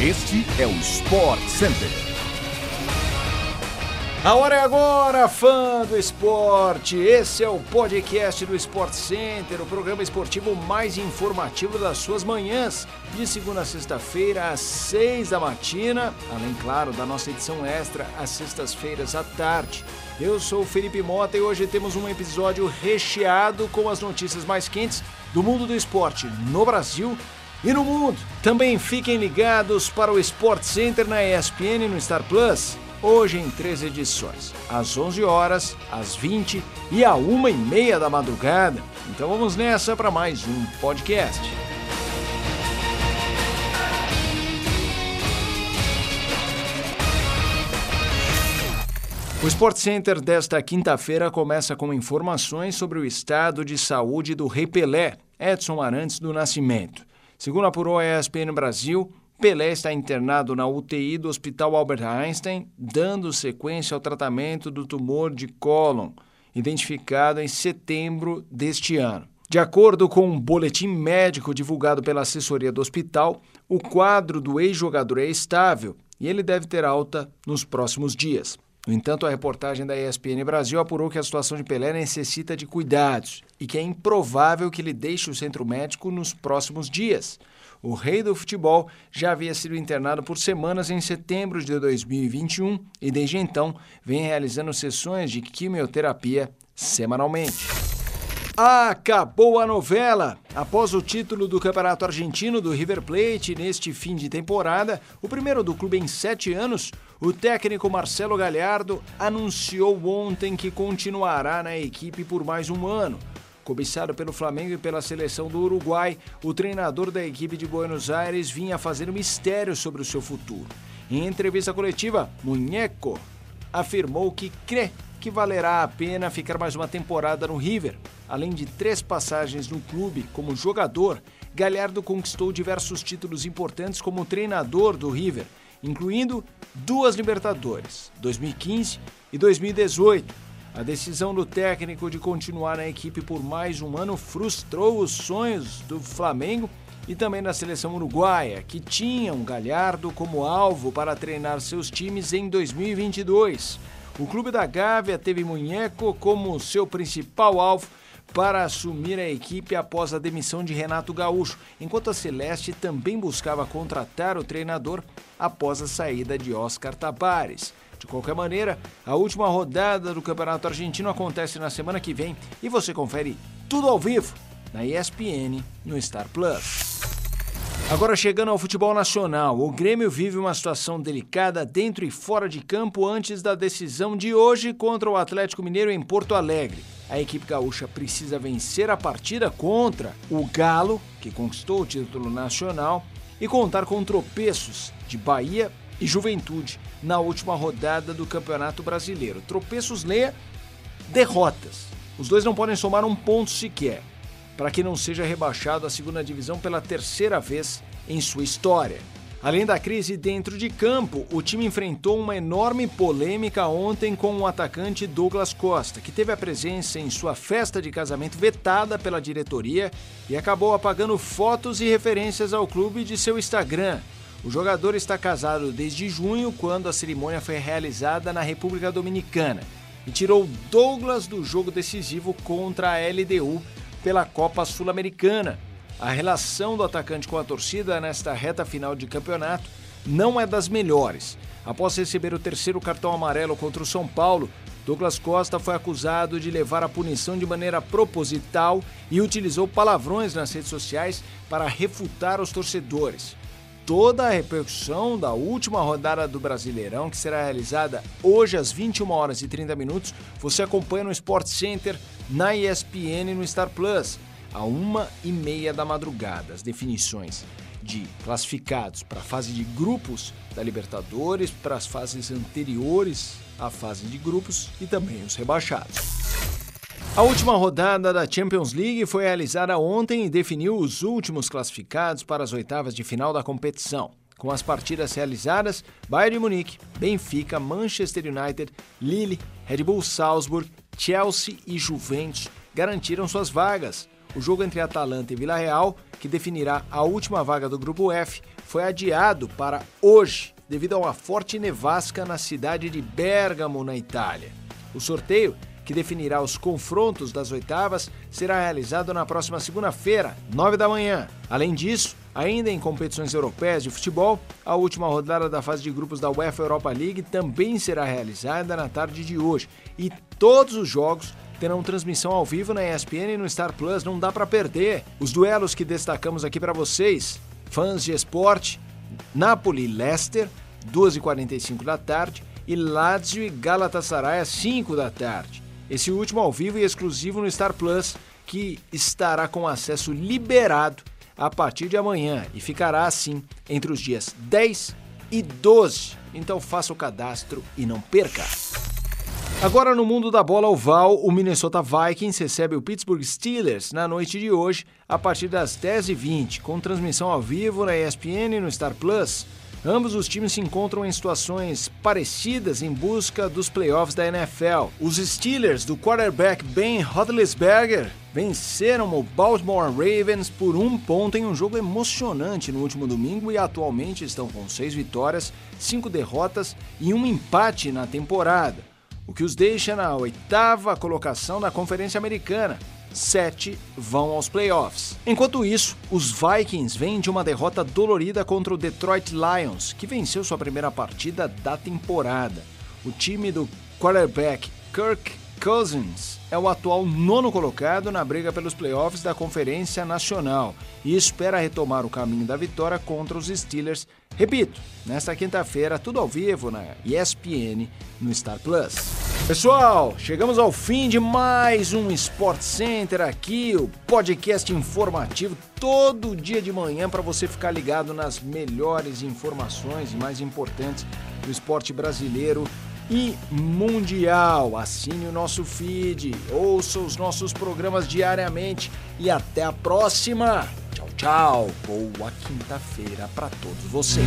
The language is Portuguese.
Este é o Sport Center. A hora é agora, fã do esporte. Esse é o podcast do Sport Center, o programa esportivo mais informativo das suas manhãs, de segunda a sexta-feira às seis da matina, além, claro, da nossa edição extra às sextas-feiras à tarde. Eu sou o Felipe Mota e hoje temos um episódio recheado com as notícias mais quentes do mundo do esporte no Brasil e no mundo. Também fiquem ligados para o Sport Center na ESPN e no Star Plus. Hoje em três edições, às 11 horas, às 20 e à 1 e meia da madrugada. Então vamos nessa para mais um podcast. O Sport Center desta quinta-feira começa com informações sobre o estado de saúde do Rei Pelé, Edson Arantes do Nascimento. Segundo apurou a ESPN Brasil, Pelé está internado na UTI do Hospital Albert Einstein, dando sequência ao tratamento do tumor de cólon, identificado em setembro deste ano. De acordo com um boletim médico divulgado pela assessoria do hospital, o quadro do ex-jogador é estável e ele deve ter alta nos próximos dias. No entanto, a reportagem da ESPN Brasil apurou que a situação de Pelé necessita de cuidados e que é improvável que ele deixe o centro médico nos próximos dias. O rei do futebol já havia sido internado por semanas em setembro de 2021 e desde então vem realizando sessões de quimioterapia semanalmente. Acabou a novela! Após o título do Campeonato Argentino do River Plate neste fim de temporada, o primeiro do clube em sete anos, o técnico Marcelo Galhardo anunciou ontem que continuará na equipe por mais um ano. Cobiçado pelo Flamengo e pela seleção do Uruguai, o treinador da equipe de Buenos Aires vinha fazendo mistério sobre o seu futuro. Em entrevista coletiva, Munheco afirmou que crê que valerá a pena ficar mais uma temporada no River. Além de três passagens no clube como jogador, Galhardo conquistou diversos títulos importantes como treinador do River, incluindo duas Libertadores, 2015 e 2018. A decisão do técnico de continuar na equipe por mais um ano frustrou os sonhos do Flamengo e também da seleção uruguaia, que tinham Galhardo como alvo para treinar seus times em 2022. O clube da Gávea teve Munheco como seu principal alvo para assumir a equipe após a demissão de Renato Gaúcho, enquanto a Celeste também buscava contratar o treinador após a saída de Oscar Tabares. De qualquer maneira, a última rodada do Campeonato Argentino acontece na semana que vem e você confere tudo ao vivo na ESPN no Star Plus. Agora chegando ao futebol nacional, o Grêmio vive uma situação delicada dentro e fora de campo antes da decisão de hoje contra o Atlético Mineiro em Porto Alegre. A equipe gaúcha precisa vencer a partida contra o Galo, que conquistou o título nacional, e contar com tropeços de Bahia e Juventude na última rodada do Campeonato Brasileiro. Tropeços leia derrotas. Os dois não podem somar um ponto sequer para que não seja rebaixado à segunda divisão pela terceira vez em sua história. Além da crise dentro de campo, o time enfrentou uma enorme polêmica ontem com o atacante Douglas Costa, que teve a presença em sua festa de casamento vetada pela diretoria e acabou apagando fotos e referências ao clube de seu Instagram. O jogador está casado desde junho, quando a cerimônia foi realizada na República Dominicana, e tirou Douglas do jogo decisivo contra a LDU pela Copa Sul-Americana. A relação do atacante com a torcida nesta reta final de campeonato não é das melhores. Após receber o terceiro cartão amarelo contra o São Paulo, Douglas Costa foi acusado de levar a punição de maneira proposital e utilizou palavrões nas redes sociais para refutar os torcedores. Toda a repercussão da última rodada do Brasileirão, que será realizada hoje às 21 horas e 30 minutos, você acompanha no Sport Center na ESPN e no Star Plus, a uma e meia da madrugada. As definições de classificados para a fase de grupos da Libertadores, para as fases anteriores à fase de grupos e também os rebaixados. A última rodada da Champions League foi realizada ontem e definiu os últimos classificados para as oitavas de final da competição. Com as partidas realizadas, Bayern de Munique, Benfica, Manchester United, Lille, Red Bull Salzburg, Chelsea e Juventus garantiram suas vagas. o jogo entre Atalanta e Vila Real, que definirá a última vaga do grupo F, foi adiado para hoje, devido a uma forte nevasca na cidade de Bergamo, na Itália. O sorteio, que definirá os confrontos das oitavas, será realizado na próxima segunda-feira, 9 da manhã. Além disso, ainda em competições europeias de futebol, a última rodada da fase de grupos da UEFA Europa League também será realizada na tarde de hoje e todos os jogos terão transmissão ao vivo na ESPN e no Star Plus, não dá para perder. Os duelos que destacamos aqui para vocês, fãs de esporte, Napoli-Leicester, 2h45 da tarde, e Lazio e Galatasaray às 5 da tarde. Esse último ao vivo e exclusivo no Star Plus, que estará com acesso liberado a partir de amanhã e ficará assim entre os dias 10 e 12. Então faça o cadastro e não perca. Agora no mundo da bola oval, o Minnesota Vikings recebe o Pittsburgh Steelers na noite de hoje, a partir das 10h20, com transmissão ao vivo na ESPN e no Star Plus. Ambos os times se encontram em situações parecidas em busca dos playoffs da NFL. Os Steelers do quarterback Ben Roethlisberger venceram o Baltimore Ravens por um ponto em um jogo emocionante no último domingo e atualmente estão com seis vitórias, cinco derrotas e um empate na temporada o que os deixa na oitava colocação da Conferência Americana. Sete vão aos playoffs. Enquanto isso, os Vikings vêm de uma derrota dolorida contra o Detroit Lions, que venceu sua primeira partida da temporada. O time do quarterback Kirk Cousins é o atual nono colocado na briga pelos playoffs da Conferência Nacional e espera retomar o caminho da vitória contra os Steelers. Repito, nesta quinta-feira, tudo ao vivo na ESPN no Star Plus. Pessoal, chegamos ao fim de mais um Sport Center aqui, o podcast informativo todo dia de manhã para você ficar ligado nas melhores informações e mais importantes do esporte brasileiro e mundial. Assine o nosso feed, ouça os nossos programas diariamente e até a próxima. Tchau, tchau. Boa quinta-feira para todos vocês.